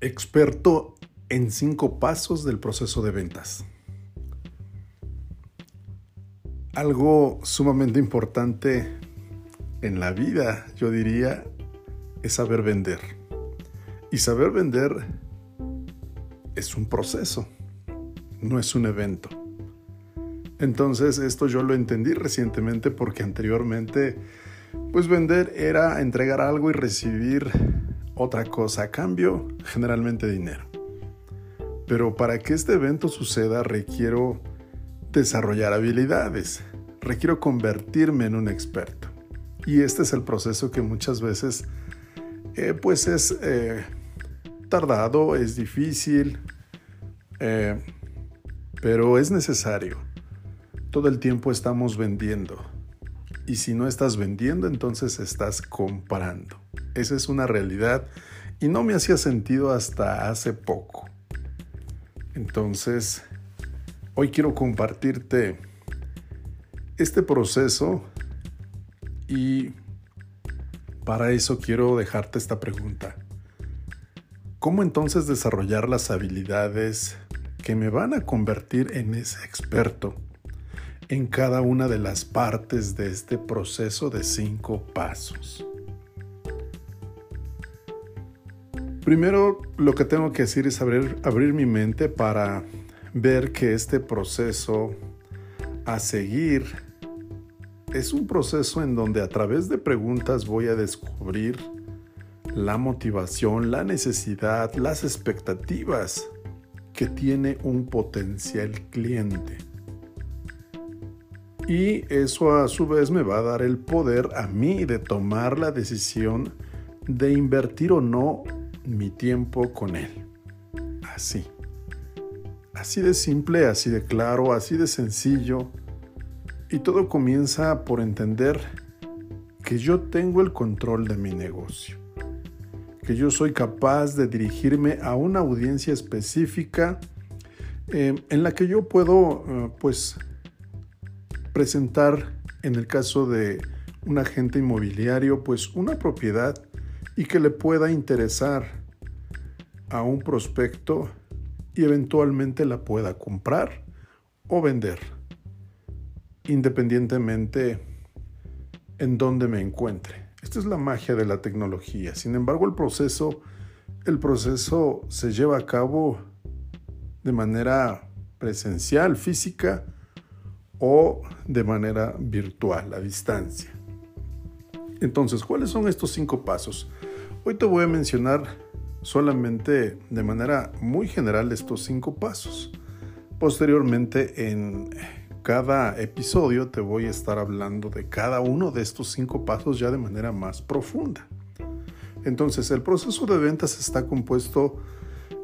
experto en cinco pasos del proceso de ventas. Algo sumamente importante en la vida, yo diría, es saber vender. Y saber vender es un proceso, no es un evento. Entonces esto yo lo entendí recientemente porque anteriormente pues vender era entregar algo y recibir otra cosa a cambio, generalmente dinero. Pero para que este evento suceda requiero desarrollar habilidades, requiero convertirme en un experto. Y este es el proceso que muchas veces eh, pues es eh, tardado, es difícil, eh, pero es necesario. Todo el tiempo estamos vendiendo. Y si no estás vendiendo, entonces estás comprando. Esa es una realidad y no me hacía sentido hasta hace poco. Entonces, hoy quiero compartirte este proceso y para eso quiero dejarte esta pregunta. ¿Cómo entonces desarrollar las habilidades que me van a convertir en ese experto en cada una de las partes de este proceso de cinco pasos? Primero lo que tengo que decir es abrir, abrir mi mente para ver que este proceso a seguir es un proceso en donde a través de preguntas voy a descubrir la motivación, la necesidad, las expectativas que tiene un potencial cliente. Y eso a su vez me va a dar el poder a mí de tomar la decisión de invertir o no mi tiempo con Él. Así. Así de simple, así de claro, así de sencillo. Y todo comienza por entender que yo tengo el control de mi negocio. Que yo soy capaz de dirigirme a una audiencia específica eh, en la que yo puedo, eh, pues, presentar, en el caso de un agente inmobiliario, pues una propiedad y que le pueda interesar a un prospecto y eventualmente la pueda comprar o vender, independientemente en donde me encuentre. Esta es la magia de la tecnología. Sin embargo, el proceso, el proceso se lleva a cabo de manera presencial, física o de manera virtual, a distancia. Entonces, ¿cuáles son estos cinco pasos? Hoy te voy a mencionar solamente de manera muy general estos cinco pasos. Posteriormente en cada episodio te voy a estar hablando de cada uno de estos cinco pasos ya de manera más profunda. Entonces el proceso de ventas está compuesto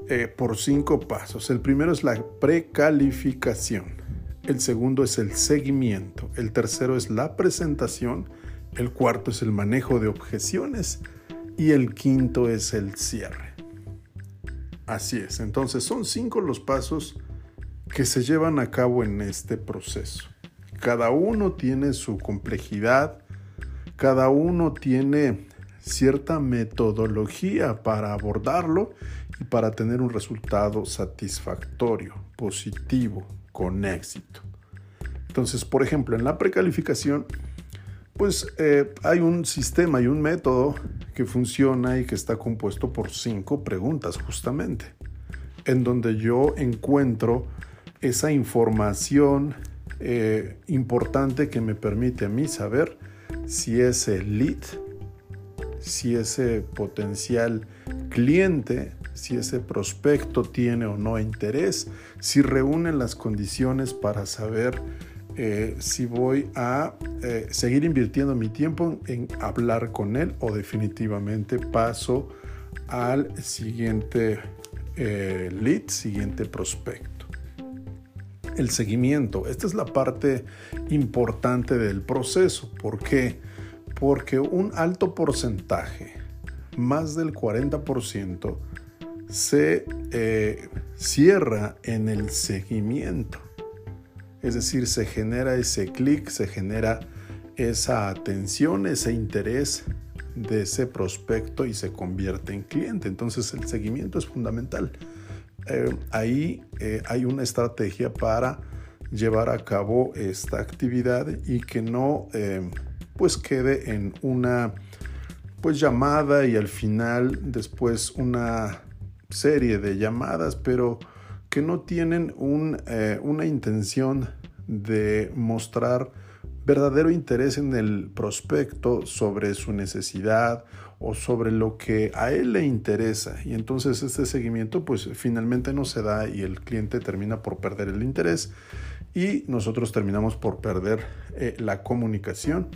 eh, por cinco pasos. El primero es la precalificación. El segundo es el seguimiento. El tercero es la presentación. El cuarto es el manejo de objeciones y el quinto es el cierre. Así es, entonces son cinco los pasos que se llevan a cabo en este proceso. Cada uno tiene su complejidad, cada uno tiene cierta metodología para abordarlo y para tener un resultado satisfactorio, positivo, con éxito. Entonces, por ejemplo, en la precalificación pues eh, hay un sistema y un método que funciona y que está compuesto por cinco preguntas justamente, en donde yo encuentro esa información eh, importante que me permite a mí saber si ese lead, si ese potencial cliente, si ese prospecto tiene o no interés, si reúnen las condiciones para saber eh, si voy a eh, seguir invirtiendo mi tiempo en hablar con él o definitivamente paso al siguiente eh, lead, siguiente prospecto. El seguimiento, esta es la parte importante del proceso. ¿Por qué? Porque un alto porcentaje, más del 40%, se cierra en el seguimiento. Es decir, se genera ese clic, se genera esa atención, ese interés de ese prospecto y se convierte en cliente. Entonces el seguimiento es fundamental. Eh, ahí eh, hay una estrategia para llevar a cabo esta actividad y que no eh, pues quede en una pues llamada y al final después una serie de llamadas pero que no tienen una intención de mostrar verdadero interés en el prospecto sobre su necesidad o sobre lo que a él le interesa. Y entonces este seguimiento pues finalmente no se da y el cliente termina por perder el interés y nosotros terminamos por perder eh, la comunicación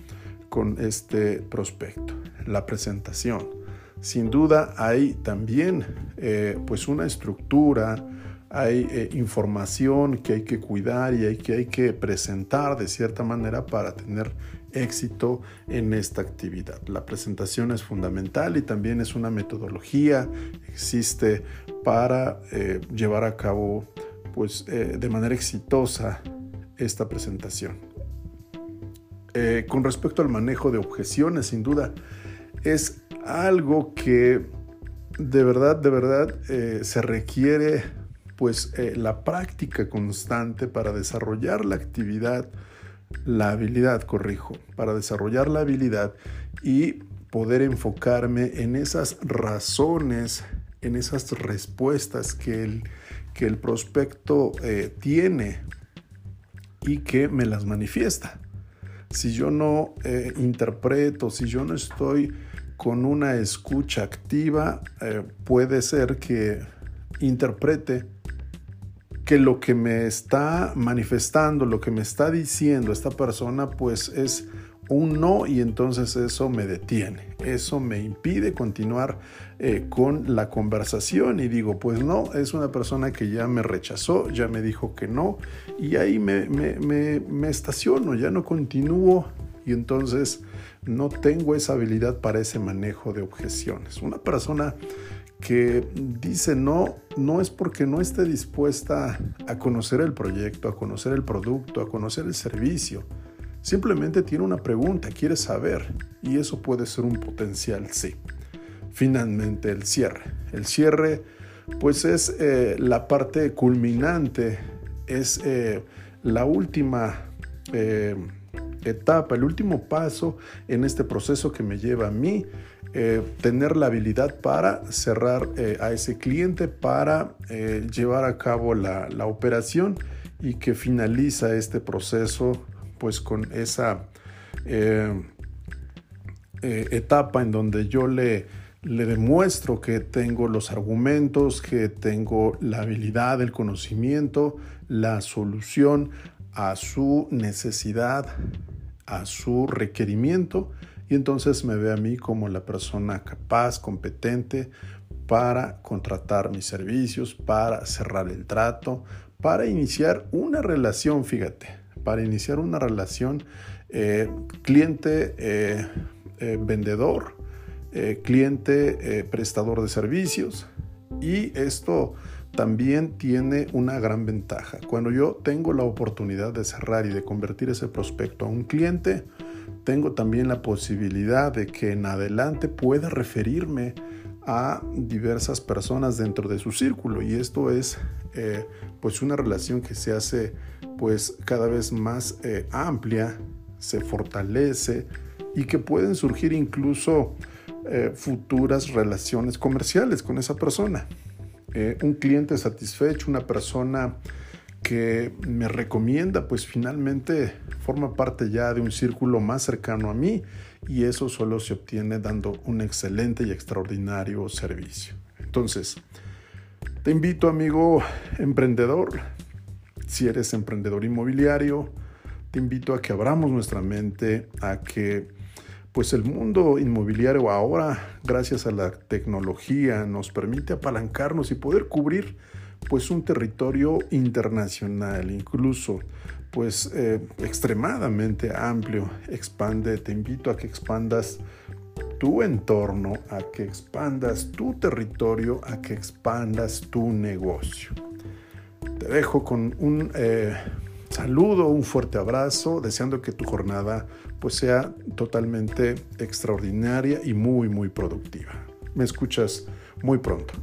con este prospecto la presentación. Sin duda hay también eh, pues una estructura hay eh, información que hay que cuidar y hay que, hay que presentar de cierta manera para tener éxito en esta actividad. La presentación es fundamental y también es una metodología, existe para eh, llevar a cabo pues, eh, de manera exitosa esta presentación. con respecto al manejo de objeciones, sin duda, es algo que de verdad, de verdad se requiere pues eh, la práctica constante para desarrollar la actividad, la habilidad, corrijo, para desarrollar la habilidad y poder enfocarme en esas razones, en esas respuestas que el, que el prospecto eh, tiene y que me las manifiesta. Si yo no eh, interpreto, si yo no estoy con una escucha activa, puede ser que interprete que lo que me está manifestando, lo que me está diciendo esta persona, pues es un no y entonces eso me detiene, eso me impide continuar eh, con la conversación. Y digo, pues no, es una persona que ya me rechazó, ya me dijo que no y ahí me, me estaciono, ya no continúo. Y entonces no tengo esa habilidad para ese manejo de objeciones. Una persona que dice no, no es porque no esté dispuesta a conocer el proyecto, a conocer el producto, a conocer el servicio. Simplemente tiene una pregunta, quiere saber y eso puede ser un potencial sí. Finalmente el cierre. El cierre pues es eh, la parte culminante, es eh, la última eh, etapa, el último paso en este proceso que me lleva a mí eh, tener la habilidad para cerrar eh, a ese cliente, para eh, llevar a cabo la, operación y que finaliza este proceso pues con esa etapa en donde yo le, le demuestro que tengo los argumentos, que tengo la habilidad, el conocimiento, la solución a su necesidad, a su requerimiento y entonces me ve a mí como la persona capaz, competente para contratar mis servicios, para cerrar el trato, para iniciar una relación, fíjate, para iniciar una relación eh, cliente eh, eh, vendedor, cliente prestador de servicios y esto también tiene una gran ventaja. Cuando yo tengo la oportunidad de cerrar y de convertir ese prospecto a un cliente, tengo también la posibilidad de que en adelante pueda referirme a diversas personas dentro de su círculo y esto es eh, pues una relación que se hace pues cada vez más eh, amplia, se fortalece y que pueden surgir incluso eh, futuras relaciones comerciales con esa persona. un cliente satisfecho, una persona que me recomienda, pues finalmente forma parte ya de un círculo más cercano a mí y eso solo se obtiene dando un excelente y extraordinario servicio. Entonces, te invito amigo emprendedor, si eres emprendedor inmobiliario, te invito a que abramos nuestra mente, a que pues el mundo inmobiliario ahora, gracias a la tecnología, nos permite apalancarnos y poder cubrir pues un territorio internacional, incluso pues eh, extremadamente amplio. Expande, te invito a que expandas tu entorno, a que expandas tu territorio, a que expandas tu negocio. Te dejo con un eh, saludo, un fuerte abrazo, deseando que tu jornada pues sea totalmente extraordinaria y muy muy productiva. Me escuchas muy pronto.